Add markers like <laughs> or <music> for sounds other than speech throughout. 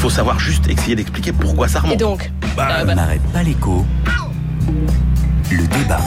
faut savoir juste essayer d'expliquer pourquoi ça remonte. Et donc Bah, On n'arrête pas l'écho. Le débat.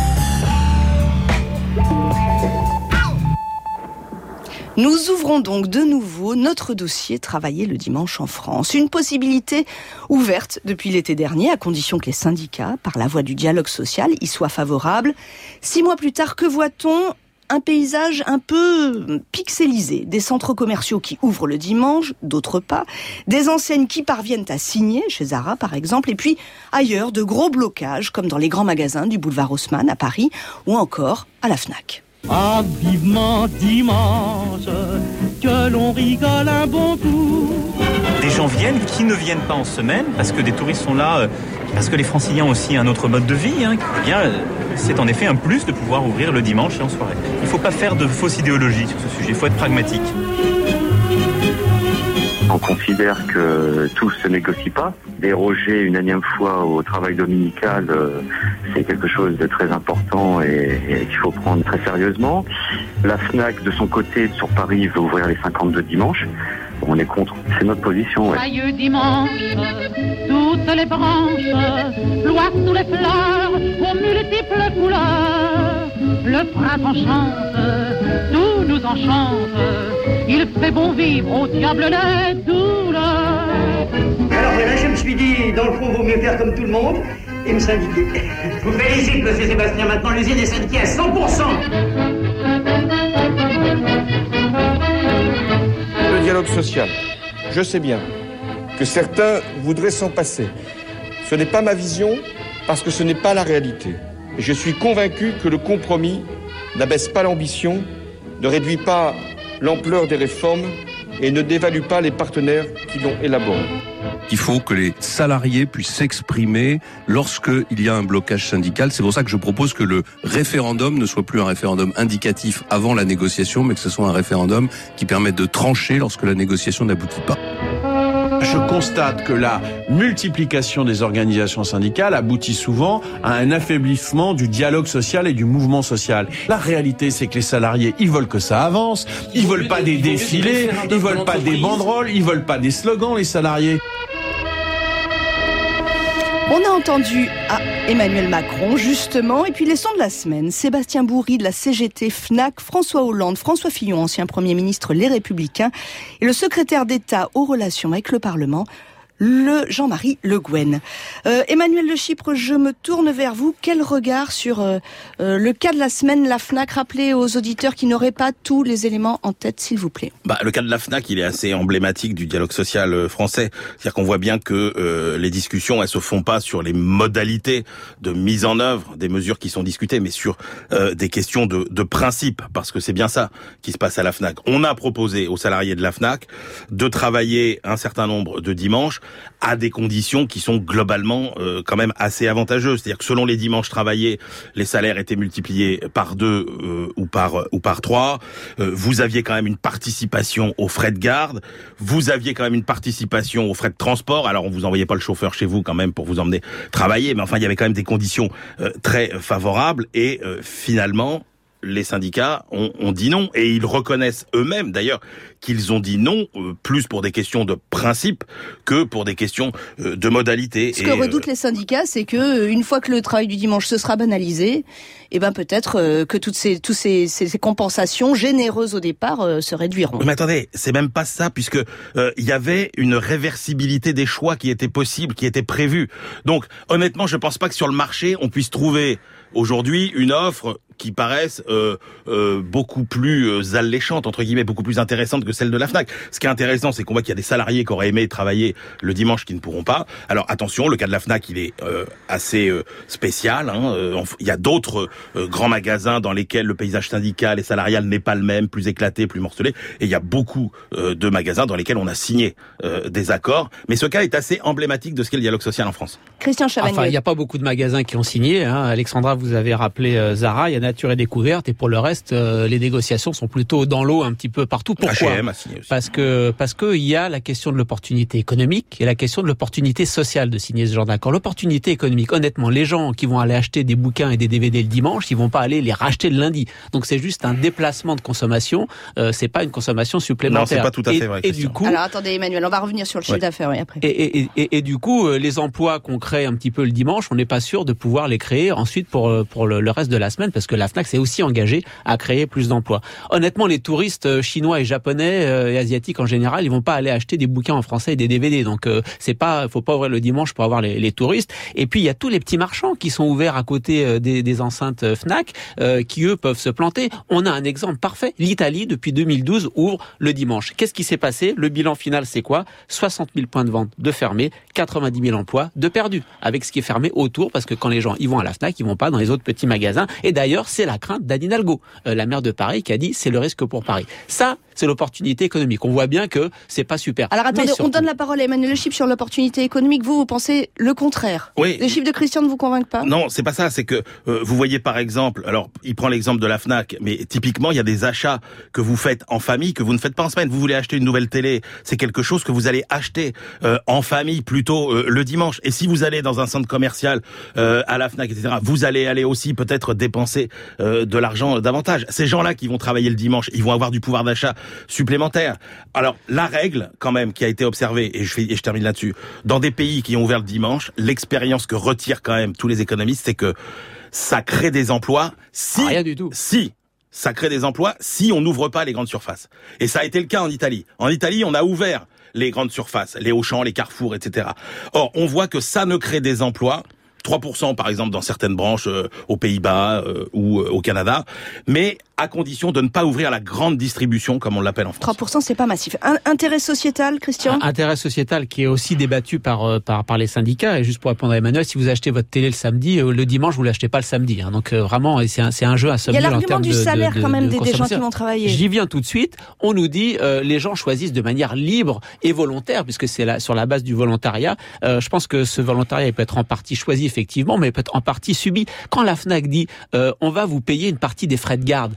Nous ouvrons donc de nouveau notre dossier Travailler le dimanche en France. Une possibilité ouverte depuis l'été dernier, à condition que les syndicats, par la voie du dialogue social, y soient favorables. Six mois plus tard, que voit-on? Un paysage un peu pixelisé, des centres commerciaux qui ouvrent le dimanche, d'autres pas, des enseignes qui parviennent à signer, chez Zara par exemple, et puis ailleurs de gros blocages comme dans les grands magasins du boulevard Haussmann à Paris ou encore à la FNAC. Ah, vivement dimanche, que l'on rigole un bon coup. Des gens viennent qui ne viennent pas en semaine parce que des touristes sont là, euh, parce que les franciliens ont aussi un autre mode de vie. Hein. Bien, euh, c'est en effet un plus de pouvoir ouvrir le dimanche et en soirée. Il ne faut pas faire de fausse idéologie sur ce sujet, il faut être pragmatique. On considère que tout se négocie pas. Déroger une énième fois au travail dominical, euh, c'est quelque chose de très important et qu'il faut prendre très sérieusement. La FNAC, de son côté, sur Paris, veut ouvrir les 52 dimanches. On est contre. C'est notre position. ouais. Joyeux dimanche, toutes les branches, loin sous les fleurs, aux multiples couleurs. Le printemps chante, tout nous enchante. Il fait bon vivre au diable les douleurs. Alors voilà, je me suis dit, dans le fond, vaut mieux faire comme tout le monde et me syndiquer. Je vous félicite, monsieur Sébastien. Maintenant, l'usine est syndiquée à 100%. Social. Je sais bien que certains voudraient s'en passer. Ce n'est pas ma vision parce que ce n'est pas la réalité. Je suis convaincu que le compromis n'abaisse pas l'ambition, ne réduit pas l'ampleur des réformes et ne dévalue pas les partenaires qui l'ont élaboré. Il faut que les salariés puissent s'exprimer lorsqu'il y a un blocage syndical. C'est pour ça que je propose que le référendum ne soit plus un référendum indicatif avant la négociation, mais que ce soit un référendum qui permette de trancher lorsque la négociation n'aboutit pas. Je constate que la multiplication des organisations syndicales aboutit souvent à un affaiblissement du dialogue social et du mouvement social. La réalité, c'est que les salariés, ils veulent que ça avance. Ils veulent pas des défilés, ils veulent pas des banderoles, ils veulent pas des slogans, les salariés. On a entendu à Emmanuel Macron, justement, et puis les sons de la semaine. Sébastien Bourri de la CGT FNAC, François Hollande, François Fillon, ancien Premier ministre Les Républicains, et le secrétaire d'État aux relations avec le Parlement, le Jean-Marie Le Guen. Euh, Emmanuel Le Chypre, je me tourne vers vous. Quel regard sur euh, euh, le cas de la semaine, la FNAC Rappelez aux auditeurs qui n'auraient pas tous les éléments en tête, s'il vous plaît? Bah, le cas de la FNAC, il est assez emblématique du dialogue social euh, français. C'est-à-dire qu'on voit bien que euh, les discussions, elles se font pas sur les modalités de mise en œuvre des mesures qui sont discutées, mais sur euh, des questions de, de principe, parce que c'est bien ça qui se passe à la FNAC. On a proposé aux salariés de la FNAC de travailler un certain nombre de dimanches à des conditions qui sont globalement euh, quand même assez avantageuses. C'est-à-dire que selon les dimanches travaillés, les salaires étaient multipliés par deux euh, ou par ou par trois. Euh, vous aviez quand même une participation aux frais de garde. Vous aviez quand même une participation aux frais de transport. Alors on vous envoyait pas le chauffeur chez vous quand même pour vous emmener travailler, mais enfin il y avait quand même des conditions euh, très favorables et euh, finalement les syndicats ont, ont, dit non et ils reconnaissent eux-mêmes d'ailleurs qu'ils ont dit non euh, plus pour des questions de principe que pour des questions euh, de modalité. Ce que redoutent euh, les syndicats, c'est que une fois que le travail du dimanche se sera banalisé, eh ben peut-être que toutes ces, toutes ces, ces, ces compensations généreuses au départ euh, se réduiront. Mais attendez, c'est même pas ça puisque il y avait une réversibilité des choix qui était possible, qui était prévue. Donc honnêtement, je pense pas que sur le marché on puisse trouver aujourd'hui une offre qui paraissent euh, euh, beaucoup plus euh, alléchantes, entre guillemets, beaucoup plus intéressantes que celle de la FNAC. Ce qui est intéressant, c'est qu'on voit qu'il y a des salariés qui auraient aimé travailler le dimanche qui ne pourront pas. Alors attention, le cas de la FNAC, il est euh, assez euh, spécial. Hein. Il y a d'autres euh, grands magasins dans lesquels le paysage syndical et salarial n'est pas le même, plus éclaté, plus morcelé. Et il y a beaucoup euh, de magasins dans lesquels on a signé euh, des accords. Mais ce cas est assez emblématique de ce qu'est le dialogue social en France. Christian Chavagneux. Enfin, il n'y a pas beaucoup de magasins qui ont signé. Hein. Alexandra, vous vous avez rappelé euh, Zara, il y a Nature et Découverte, et pour le reste, euh, les négociations sont plutôt dans l'eau un petit peu partout. Pourquoi? H&M a signé aussi. Parce que parce que il y a la question de l'opportunité économique et la question de l'opportunité sociale de signer ce genre d'accord. L'opportunité économique, honnêtement, les gens qui vont aller acheter des bouquins et des DVD le dimanche, ils vont pas aller les racheter le lundi. Donc c'est juste un déplacement de consommation. Euh, c'est pas une consommation supplémentaire. Non, c'est pas tout à fait vrai, Et, du coup, Alors attendez Emmanuel, on va revenir sur le chiffre Ouais. d'affaires oui, après. et, et, et, et du coup, euh, les emplois qu'on crée un petit peu le dimanche, on n'est pas sûr de pouvoir les créer ensuite pour euh, pour le, reste de la semaine, parce que la Fnac s'est aussi engagée à créer plus d'emplois. Honnêtement, les touristes euh, chinois et japonais euh, et asiatiques en général, ils vont pas aller acheter des bouquins en français et des DVD. Donc, c'est pas, faut pas ouvrir le dimanche pour avoir les, touristes. Et puis, il y a tous les petits marchands qui sont ouverts à côté des, enceintes Fnac, qui eux peuvent se planter. On a un exemple parfait. L'Italie, depuis 2012, ouvre le dimanche. Qu'est-ce qui s'est passé? Le bilan final, c'est quoi? 60 000 points de vente de fermés, 90 000 emplois de perdus, avec ce qui est fermé autour, parce que quand les gens ils vont à la Fnac, ils vont pas dans les autres petits magasins. Et d'ailleurs, c'est la crainte d'Anne Hidalgo, euh, la maire de Paris, qui a dit c'est le risque pour Paris. Ça, c'est l'opportunité économique. On voit bien que c'est pas super. Alors attendez, on donne la parole à Emmanuel Le Chip sur l'opportunité économique. Vous, vous pensez le contraire Oui. Les chiffres de Christian ne vous convainquent pas Non, c'est pas ça. C'est que euh, vous voyez par exemple, alors il prend l'exemple de la Fnac, mais typiquement il y a des achats que vous faites en famille que vous ne faites pas en semaine. Vous voulez acheter une nouvelle télé, c'est quelque chose que vous allez acheter euh, en famille plutôt euh, le dimanche. Et si vous allez dans un centre commercial euh, à la Fnac, etc., vous allez aller aussi peut-être dépenser euh, de l'argent davantage. Ces gens-là qui vont travailler le dimanche, ils vont avoir du pouvoir d'achat supplémentaire. Alors la règle quand même qui a été observée, et je, fais- et je termine là-dessus, dans des pays qui ont ouvert le dimanche, l'expérience que retirent quand même tous les économistes, c'est que ça crée des emplois si Ah, rien du tout. si ça crée des emplois si on n'ouvre pas les grandes surfaces. Et ça a été le cas en Italie. En Italie, on a ouvert les grandes surfaces, les Auchan, les Carrefour, etc. Or, on voit que ça ne crée des emplois 3% par exemple dans certaines branches euh, aux Pays-Bas euh, ou euh, au Canada, mais à condition de ne pas ouvrir la grande distribution comme on l'appelle en France. 3%, c'est pas massif. Un- intérêt sociétal, Christian Un intérêt sociétal qui est aussi débattu par, euh, par, par les syndicats. Et juste pour répondre à Emmanuel, si vous achetez votre télé le samedi, euh, le dimanche, vous l'achetez pas le samedi. hein. Donc euh, vraiment, c'est un, c'est un jeu à somme Il y a l'argument du de- salaire de- quand même de des, des gens qui vont travailler. J'y viens tout de suite. On nous dit euh, les gens choisissent de manière libre et volontaire, puisque c'est là sur la base du volontariat. Euh, je pense que ce volontariat il peut être en partie choisi effectivement, mais peut être en partie subi. Quand la Fnac dit euh, on va vous payer une partie des frais de garde.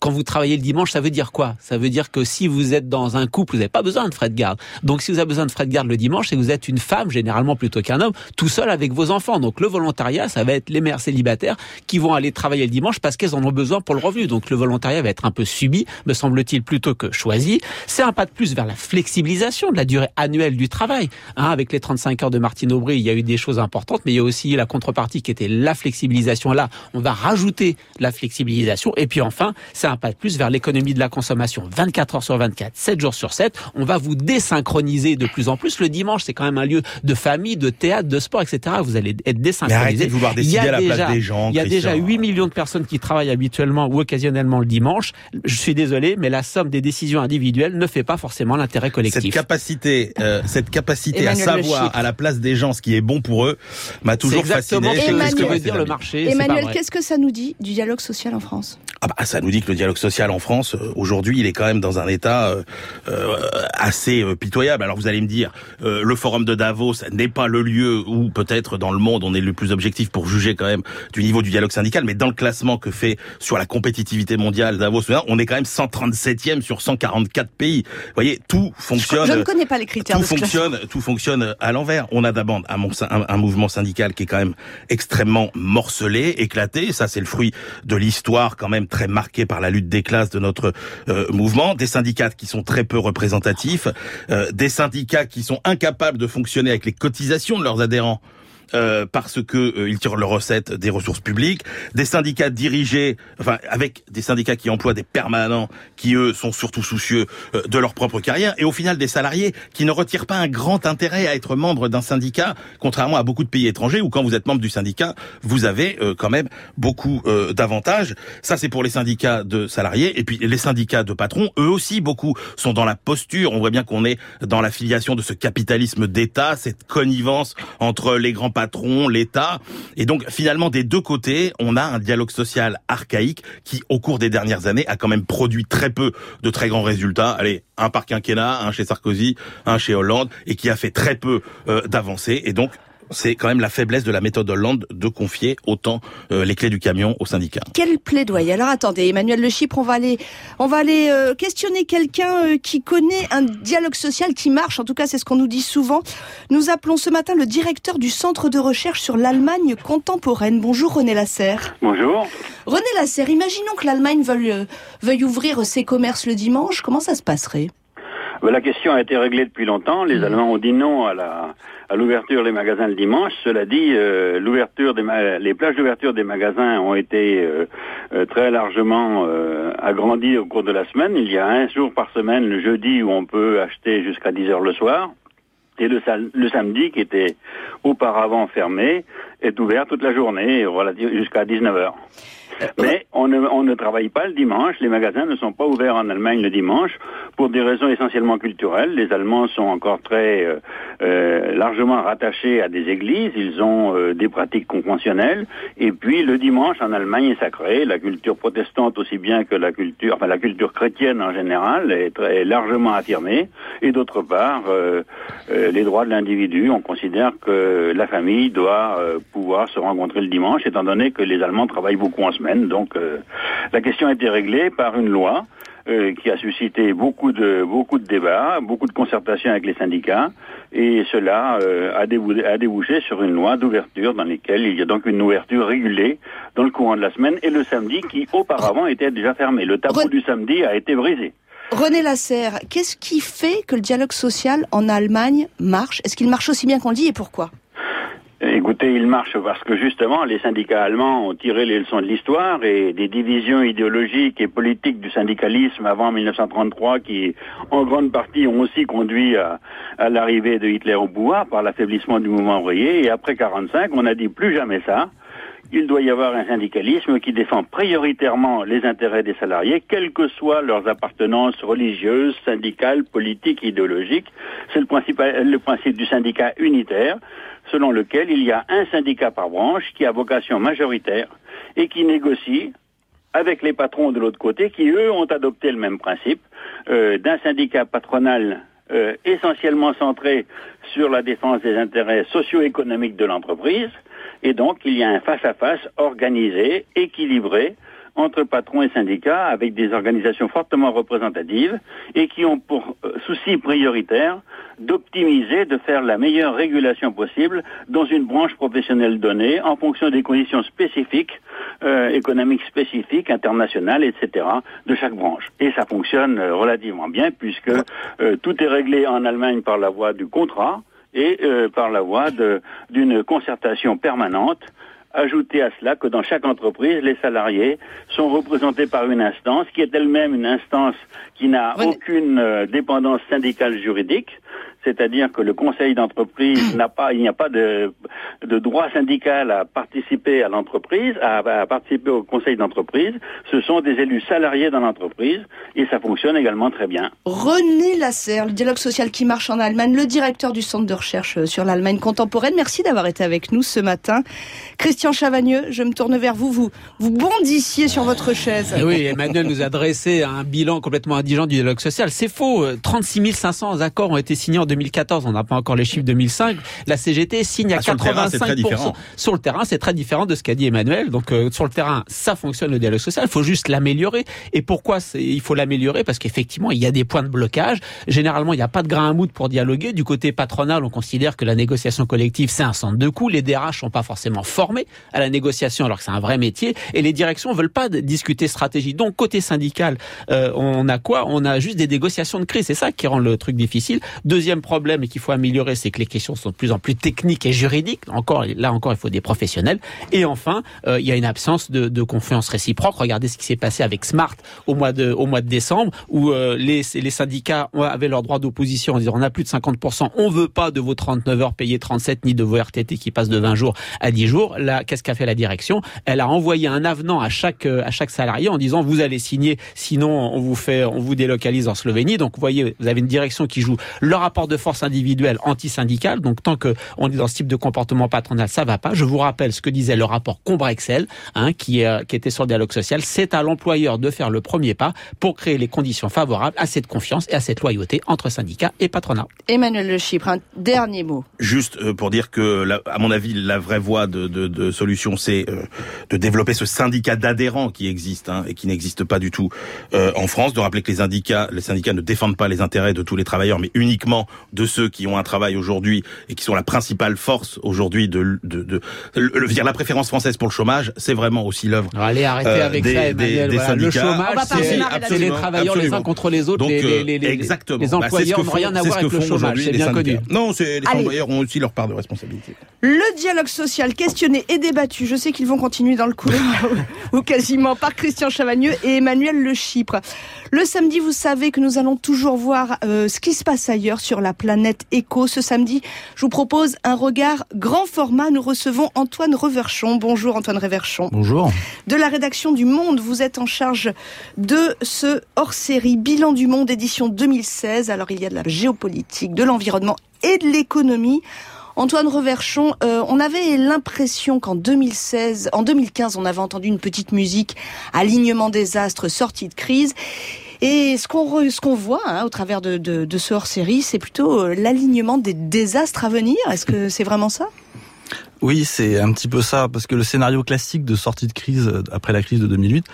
Quand vous travaillez le dimanche, ça veut dire quoi? Ça veut dire que si vous êtes dans un couple, vous n'avez pas besoin de frais de garde. Donc si vous avez besoin de frais de garde le dimanche, c'est que vous êtes une femme, généralement plutôt qu'un homme, tout seul avec vos enfants. Donc le volontariat, ça va être les mères célibataires qui vont aller travailler le dimanche parce qu'elles en ont besoin pour le revenu. Donc le volontariat va être un peu subi, me semble-t-il, plutôt que choisi. C'est un pas de plus vers la flexibilisation de la durée annuelle du travail. Hein, avec les 35 heures de Martine Aubry, il y a eu des choses importantes, mais il y a aussi la contrepartie qui était la flexibilisation. Là, on va rajouter la flexibilisation. Et puis enfin, c'est un pas de plus vers l'économie de la consommation. 24 heures sur 24, 7 jours sur 7. On va vous désynchroniser de plus en plus. Le dimanche, c'est quand même un lieu de famille, de théâtre, de sport, etc. Vous allez être désynchronisé. Mais arrêtez de vouloir Il y a décider à la place déjà- des gens, Il y a Christian. déjà 8 millions de personnes qui travaillent habituellement ou occasionnellement le dimanche. Je suis désolé, mais la somme des décisions individuelles ne fait pas forcément l'intérêt collectif. Cette capacité, euh, cette capacité Emmanuel à savoir à la place des gens ce qui est bon pour eux m'a toujours exactement fasciné. que- ce que veut dire le marché. Emmanuel, qu'est-ce que ça nous dit du dialogue social en France? Ah bah, ça nous dit que le dialogue social en France, euh, aujourd'hui, il est quand même dans un état euh, euh, assez pitoyable. Alors vous allez me dire, le forum de Davos n'est pas le lieu où peut-être dans le monde on est le plus objectif pour juger quand même du niveau du dialogue syndical, mais dans le classement que fait sur la compétitivité mondiale Davos, on est quand même 137e sur 144 pays. Vous voyez, tout fonctionne. Je ne connais pas les critères tout de ce classement. fonctionne, tout fonctionne à l'envers. On a d'abord un, un- un mouvement syndical qui est quand même extrêmement morcelé, éclaté. Ça, c'est le fruit de l'histoire quand même très marquée par la lutte des classes de notre euh, mouvement. Des syndicats qui sont très peu représentatifs, euh, des syndicats qui sont incapables de fonctionner avec les cotisations de leurs adhérents. Euh, parce que euh, ils tirent leurs recettes des ressources publiques, des syndicats dirigés, enfin avec des syndicats qui emploient des permanents, qui eux sont surtout soucieux euh, de leur propre carrière, et au final des salariés qui ne retirent pas un grand intérêt à être membre d'un syndicat, contrairement à beaucoup de pays étrangers où quand vous êtes membre du syndicat, vous avez euh, quand même beaucoup d'avantages. Ça c'est pour les syndicats de salariés, et puis les syndicats de patrons, eux aussi beaucoup sont dans la posture. On voit bien qu'on est dans la filiation de ce capitalisme d'État, cette connivence entre les grands patrons, l'État, et donc finalement des deux côtés, on a un dialogue social archaïque qui, au cours des dernières années, a quand même produit très peu de très grands résultats. Allez, un par quinquennat, un chez Sarkozy, un chez Hollande, et qui a fait très peu euh, d'avancées. Et donc c'est quand même la faiblesse de la méthode Hollande de confier autant euh, les clés du camion aux syndicats. Quel plaidoyer Alors attendez, Emmanuel Le Chypre, on va aller, on va aller euh, questionner quelqu'un euh, qui connaît un dialogue social qui marche. En tout cas, c'est ce qu'on nous dit souvent. Nous appelons ce matin le directeur du Centre de recherche sur l'Allemagne contemporaine. Bonjour René Lasserre. Bonjour. René Lasserre, imaginons que l'Allemagne veuille, euh, veuille ouvrir ses commerces le dimanche. Comment ça se passerait? La question a été réglée depuis longtemps. Les Allemands ont dit non à la à l'ouverture des magasins le dimanche. Cela dit, euh, l'ouverture des les plages d'ouverture des magasins ont été euh, euh, très largement euh, agrandies au cours de la semaine. Il y a un jour par semaine, le jeudi, où on peut acheter jusqu'à 10 heures le soir. Et le, samedi, qui était auparavant fermé, est ouvert toute la journée, jusqu'à 19 heures. Mais on ne, travaille pas le dimanche. Les magasins ne sont pas ouverts en Allemagne le dimanche pour des raisons essentiellement culturelles. Les Allemands sont encore très euh, euh, largement rattachés à des églises. Ils ont euh, des pratiques conventionnelles. Et puis le dimanche en Allemagne est sacré. La culture protestante aussi bien que la culture, enfin la culture chrétienne en général est, très, largement affirmée. Et d'autre part, les droits de l'individu. On considère que la famille doit pouvoir se rencontrer le dimanche, étant donné que les Allemands travaillent beaucoup en Donc euh, la question a été réglée par une loi euh, qui a suscité beaucoup de beaucoup de débats, beaucoup de concertations avec les syndicats, et cela euh, a débouché sur une loi d'ouverture dans laquelle il y a donc une ouverture régulée dans le courant de la semaine et le samedi qui auparavant était déjà fermé. Le tabou du samedi a été brisé. René Lasserre, qu'est-ce qui fait que le dialogue social en Allemagne marche? Est-ce qu'il marche aussi bien qu'on le dit et pourquoi? Écoutez, il marche parce que justement, les syndicats allemands ont tiré les leçons de l'histoire et des divisions idéologiques et politiques du syndicalisme avant 1933 qui, en grande partie, ont aussi conduit à, l'arrivée de Hitler au pouvoir par l'affaiblissement du mouvement ouvrier. Et après 45, on a dit plus jamais ça. Il doit y avoir un syndicalisme qui défend prioritairement les intérêts des salariés, quelles que soient leurs appartenances religieuses, syndicales, politiques, idéologiques. C'est le, principe du syndicat unitaire, selon lequel il y a un syndicat par branche qui a vocation majoritaire et qui négocie avec les patrons de l'autre côté, qui eux ont adopté le même principe euh, d'un syndicat patronal euh, essentiellement centré sur la défense des intérêts socio-économiques de l'entreprise, et donc il y a un face-à-face organisé, équilibré, entre patrons et syndicats, avec des organisations fortement représentatives, et qui ont pour euh, souci prioritaire d'optimiser, de faire la meilleure régulation possible dans une branche professionnelle donnée, en fonction des conditions spécifiques, euh, économiques spécifiques, internationales, etc., de chaque branche. Et ça fonctionne euh, relativement bien, puisque tout est réglé en Allemagne par la voie du contrat et euh, par la voie de- d'une concertation permanente Ajoutez à cela que dans chaque entreprise, les salariés sont représentés par une instance qui est elle-même une instance qui n'a aucune euh, dépendance syndicale juridique, c'est-à-dire que le conseil d'entreprise <clears throat> n'a pas, il n'y a pas de, de droit syndical à participer à l'entreprise, à, à participer au conseil d'entreprise. Ce sont des élus salariés dans l'entreprise et ça fonctionne également très bien. René Lasserre, le dialogue social qui marche en Allemagne, le directeur du centre de recherche sur l'Allemagne contemporaine. Merci d'avoir été avec nous ce matin. Christian Chavagneux, je me tourne vers vous. Vous, vous bondissiez sur votre chaise. Eh oui, Emmanuel nous a dressé un bilan complètement indigent du dialogue social. C'est faux. 36 500 accords ont été signés en 2014. On n'a pas encore les chiffres 2005. La CGT signe à Ah, sur le terrain, c'est très 85%. différent. Sur le terrain, c'est très différent de ce qu'a dit Emmanuel. Donc, euh, sur le terrain, ça fonctionne le dialogue social. Il faut juste l'améliorer. Et pourquoi il faut l'améliorer? Parce qu'effectivement, il y a des points de blocage. Généralement, il n'y a pas de grain à moudre pour dialoguer. Du côté patronal, on considère que la négociation collective, c'est un centre de coûts. Les DRH sont pas forcément formés à la négociation, alors que c'est un vrai métier. Et les directions veulent pas discuter stratégie. Donc, côté syndical, euh, on a quoi? On a juste des négociations de crise. C'est ça qui rend le truc difficile. Deuxième problème et qu'il faut améliorer, c'est que les questions sont de plus en plus techniques et juridiques. Encore, là encore, il faut des professionnels. Et enfin, euh, il y a une absence de, de confiance réciproque. Regardez ce qui s'est passé avec Smart au mois de, au mois de décembre, où euh, les, les syndicats avaient leur droit d'opposition en disant on a plus de 50%, on veut pas de vos 39 heures payées 37, ni de vos RTT qui passent de 20 jours à 10 jours. Là, qu'est-ce qu'a fait la direction? Elle a envoyé un avenant à chaque euh, à chaque salarié en disant vous allez signer, sinon on vous fait, on vous délocalise en Slovénie. Donc vous voyez, vous avez une direction qui joue le rapport de force individuel anti-syndical. Donc tant que on est dans ce type de comportement patronal, ça va pas. Je vous rappelle ce que disait le rapport Combrexel, hein, qui, euh, qui était sur le dialogue social. C'est à l'employeur de faire le premier pas pour créer les conditions favorables à cette confiance et à cette loyauté entre syndicats et patronat. Emmanuel Le Chypre, un dernier mot. Juste euh, pour dire que, à mon avis, la vraie voie de, de, de solution, c'est euh, de développer ce syndicat d'adhérents qui existe hein, et qui n'existe pas du tout euh, en France. De rappeler que les syndicats, les syndicats ne défendent pas les intérêts de tous les travailleurs, mais uniquement de ceux qui ont un travail aujourd'hui et qui sont la principale force aujourd'hui de, de, de, le- le- dire la préférence française pour le chômage, c'est vraiment aussi l'œuvre. Allez, arrêtez euh, avec des, ça, des- Emmanuel. des Voilà, le syndicats. chômage, c'est les travailleurs les uns Absolument. contre les autres. Donc, les, les, euh, les, les- exactement. les Bah, employeurs que n'ont rien à voir avec le chômage, c'est bien syndicats. connu. Non, les Allez. employeurs ont aussi leur part de responsabilité. Le dialogue social questionné et débattu, je sais qu'ils vont continuer dans le couloir, <laughs> ou quasiment, par Christian Chavagneux et Emmanuel Le Chypre. Le samedi, vous savez que nous allons toujours voir euh, ce qui se passe ailleurs sur la planète Éco. Ce samedi, je vous propose un regard grand format. Nous recevons Antoine Reverchon. Bonjour Antoine Reverchon. Bonjour. De la rédaction du Monde, vous êtes en charge de ce hors-série Bilan du Monde édition 2016. Alors il y a de la géopolitique, de l'environnement et de l'économie. Antoine Reverchon, euh, on avait l'impression qu'en 2016, en 2015, on avait entendu une petite musique, alignement des astres, sortie de crise. Et ce qu'on ce voit hein, au travers de, de, de ce hors-série, c'est plutôt euh, l'alignement des désastres à venir. Est-ce que c'est vraiment ça? Oui, c'est un petit peu ça, parce que le scénario classique de sortie de crise euh, après la crise de 2008,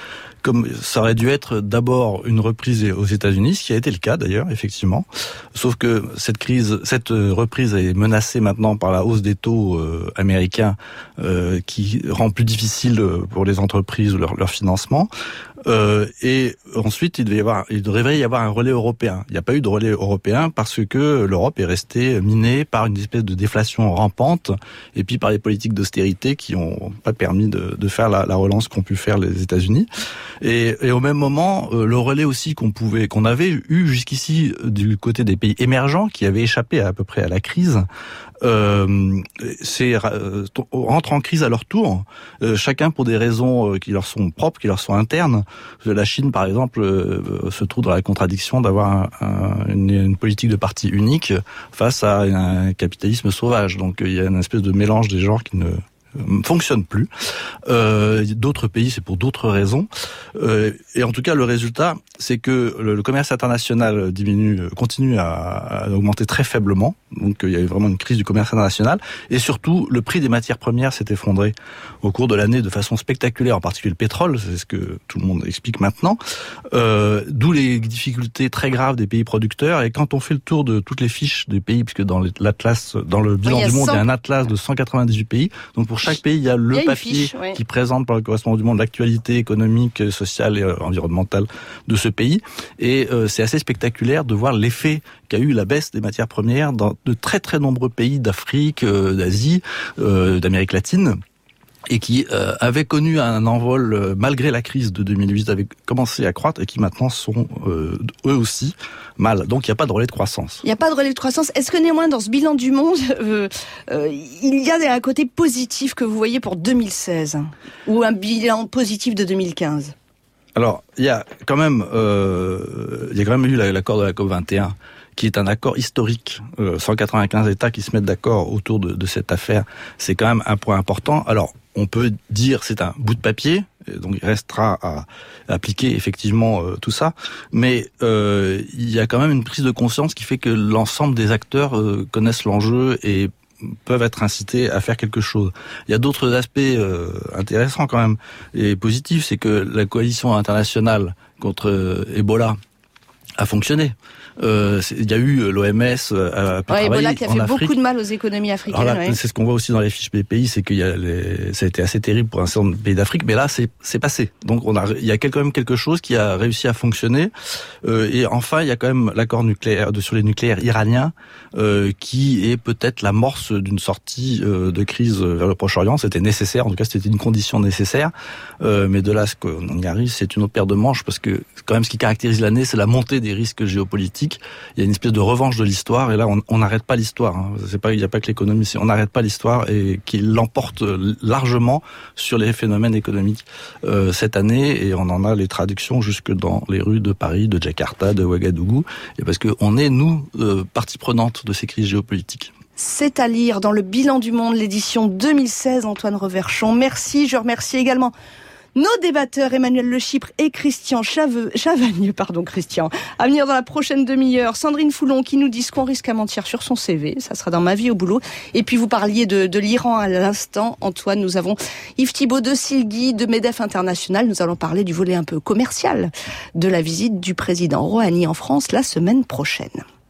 comme ça aurait dû être d'abord une reprise aux États-Unis, ce qui a été le cas d'ailleurs, effectivement. Sauf que cette crise, cette euh, reprise est menacée maintenant par la hausse des taux euh, américains, qui rend plus difficile pour les entreprises leur, leur financement. Euh, et ensuite, il devait y avoir, il devrait y avoir un relais européen. Il n'y a pas eu de relais européen parce que l'Europe est restée minée par une espèce de déflation rampante et puis par les politiques d'austérité qui n'ont pas permis de, faire la, la relance qu'ont pu faire les États-Unis. Et, et au même moment, euh, le relais aussi qu'on pouvait, qu'on avait eu jusqu'ici euh, du côté des pays émergents qui avaient échappé à, peu près à la crise, euh, euh, rentre en crise à leur tour, euh, chacun pour des raisons euh, qui leur sont propres, qui leur sont internes. La Chine, par exemple, euh, se trouve dans la contradiction d'avoir un- un- une, une politique de parti unique face à un capitalisme sauvage. Donc il y a une espèce de mélange des genres qui ne euh, fonctionne plus. Euh, d'autres pays, c'est pour d'autres raisons. Euh, et en tout cas, le résultat, c'est que le, le commerce international diminue, euh, continue à, à augmenter très faiblement. Donc, euh, il y a eu vraiment une crise du commerce international. Et surtout, le prix des matières premières s'est effondré au cours de l'année de façon spectaculaire, en particulier le pétrole. C'est ce que tout le monde explique maintenant. Euh, D'où les difficultés très graves des pays producteurs. Et quand on fait le tour de toutes les fiches des pays, puisque dans l'atlas, dans le bilan du monde, il y a 100. un atlas de 198 pays. Donc pour chaque pays, il y a le Il y a une papier fiche, ouais. qui présente par le correspondant du monde l'actualité économique, euh, sociale et euh, environnementale de ce pays. Et euh, c'est assez spectaculaire de voir l'effet qu'a eu la baisse des matières premières dans de très très nombreux pays d'Afrique, euh, d'Asie, euh, d'Amérique latine et qui euh, avaient connu un envol euh, malgré la crise de 2008, avaient commencé à croître et qui maintenant sont euh, eux aussi mal. Donc il n'y a pas de relais de croissance. Il n'y a pas de relais de croissance. Est-ce que néanmoins, dans ce bilan du monde, <laughs> euh, il y a un côté positif que vous voyez pour 2016 ou un bilan positif de 2015 Alors, il y a quand même, il y a quand même eu la- l'accord de la COP 21, qui est un accord historique. Euh, 195 États qui se mettent d'accord autour de, cette affaire, c'est quand même un point important. Alors, on peut dire c'est un bout de papier, donc il restera à appliquer effectivement euh, tout ça, mais euh, il y a quand même une prise de conscience qui fait que l'ensemble des acteurs euh, connaissent l'enjeu et peuvent être incités à faire quelque chose. Il y a d'autres aspects euh, intéressants quand même et positifs, c'est que la coalition internationale contre euh, Ebola a fonctionné. Euh, il y a eu l'OMS euh, pu ouais, Ebola qui a en fait Afrique. beaucoup de mal aux économies africaines. Ouais. c'est ce qu'on voit aussi dans les fiches BPI, c'est qu'il y a les, ça a été assez terrible pour un certain nombre de pays d'Afrique, mais là, c'est, passé. Donc, on a, il y a quand même quelque chose qui a réussi à fonctionner. Euh, et enfin, il y a quand même l'accord nucléaire de, sur les nucléaires iraniens, euh, qui est peut-être l'amorce d'une sortie euh, de crise vers le Proche-Orient. C'était nécessaire, en tout cas, c'était une condition nécessaire. Euh, mais de là, ce qu'on y arrive, c'est une autre paire de manches, parce que quand même, ce qui caractérise l'année, c'est la montée des risques géopolitiques. Il y a une espèce de revanche de l'histoire, et là, on n'arrête pas l'histoire. Hein. Il n'y a pas que l'économie, on n'arrête pas l'histoire et qui l'emporte largement sur les phénomènes économiques euh, cette année, et on en a les traductions jusque dans les rues de Paris, de Jakarta, de Ouagadougou, parce que on est nous euh, partie prenante de ces crises géopolitiques. C'est à lire dans le bilan du monde, l'édition 2016, Antoine Reverchon. Merci, je remercie également nos débatteurs Emmanuel Le Chypre et Christian Chavagneux, pardon Christian, à venir dans la prochaine demi-heure. Sandrine Foulon qui nous dit ce qu'on risque à mentir sur son CV, ça sera dans ma vie au boulot. Et puis vous parliez de, de l'Iran à l'instant, Antoine. Nous avons Yves Thibault de Silgui de Medef International. Nous allons parler du volet un peu commercial de la visite du président Rouhani en France la semaine prochaine.